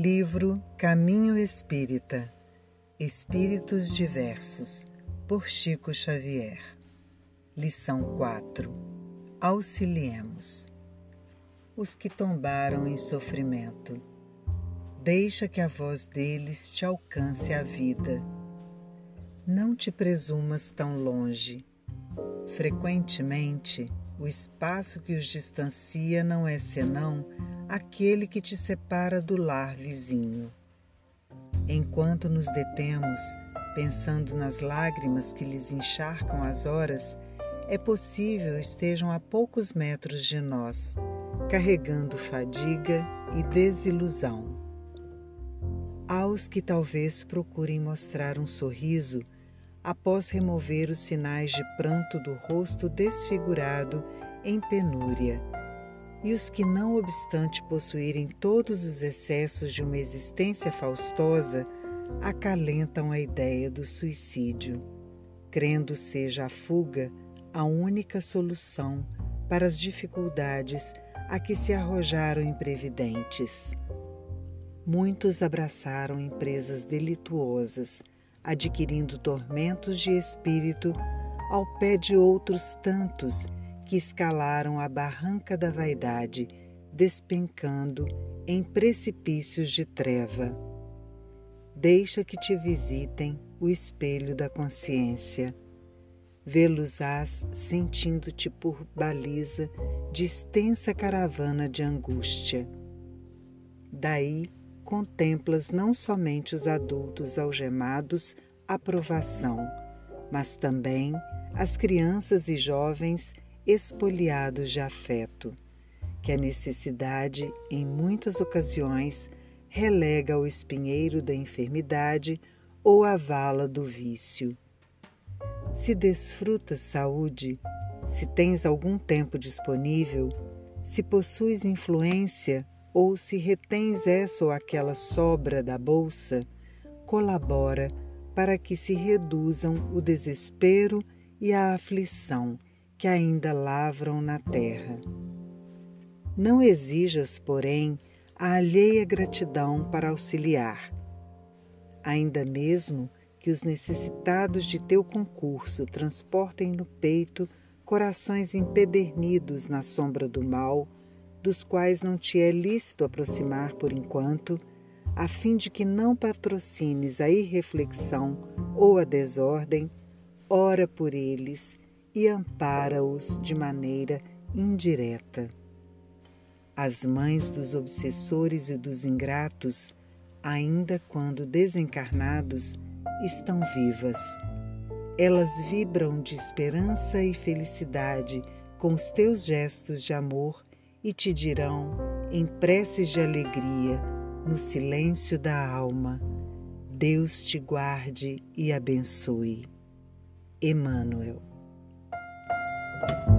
Livro Caminho Espírita Espíritos Diversos, por Chico Xavier. Lição 4 Auxiliemos. Os que tombaram em sofrimento. Deixa que a voz deles te alcance a vida. Não te presumas tão longe. Frequentemente, o espaço que os distancia não é senão aquele que te separa do lar vizinho. Enquanto nos detemos, pensando nas lágrimas que lhes encharcam as horas, é possível estejam a poucos metros de nós, carregando fadiga e desilusão. Aos que talvez procurem mostrar um sorriso após remover os sinais de pranto do rosto desfigurado em penúria e os que, não obstante possuírem todos os excessos de uma existência faustosa, acalentam a ideia do suicídio, crendo seja a fuga a única solução para as dificuldades a que se arrojaram imprevidentes. Muitos abraçaram empresas delituosas, adquirindo tormentos de espírito ao pé de outros tantos que escalaram a barranca da vaidade, despencando em precipícios de treva. Deixa que te visitem o espelho da consciência. Vê-los-ás sentindo-te por baliza de extensa caravana de angústia. Daí contemplas não somente os adultos algemados à provação, mas também as crianças e jovens espoliados de afeto, que a necessidade, em muitas ocasiões, relega ao espinheiro da enfermidade ou à vala do vício. Se desfrutas saúde, se tens algum tempo disponível, se possuis influência ou se retens essa ou aquela sobra da bolsa, colabora para que se reduzam o desespero e a aflição que ainda lavram na terra. Não exijas, porém, a alheia gratidão para auxiliar. Ainda mesmo que os necessitados de teu concurso transportem no peito corações empedernidos na sombra do mal, dos quais não te é lícito aproximar por enquanto, a fim de que não patrocines a irreflexão ou a desordem, ora por eles e ampara-os de maneira indireta. As mães dos obsessores e dos ingratos, ainda quando desencarnados, estão vivas. Elas vibram de esperança e felicidade com os teus gestos de amor e te dirão, em preces de alegria, no silêncio da alma: Deus te guarde e abençoe. Emmanuel. Bye.